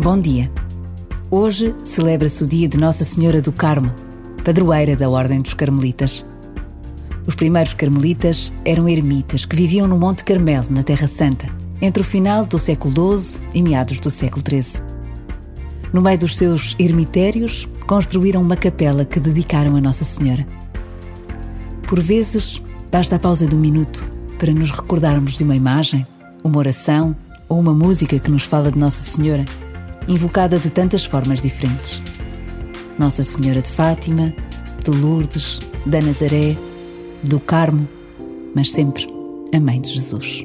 Bom dia. Hoje celebra-se o dia de Nossa Senhora do Carmo, padroeira da Ordem dos Carmelitas. Os primeiros carmelitas eram ermitas que viviam no Monte Carmelo, na Terra Santa, entre o final do século XII e meados do século XIII. No meio dos seus ermitérios, construíram uma capela que dedicaram a Nossa Senhora. Por vezes, basta a pausa de um minuto para nos recordarmos de uma imagem, uma oração ou uma música que nos fala de Nossa Senhora, invocada de tantas formas diferentes. Nossa Senhora de Fátima, de Lourdes, da Nazaré, do Carmo, mas sempre a Mãe de Jesus.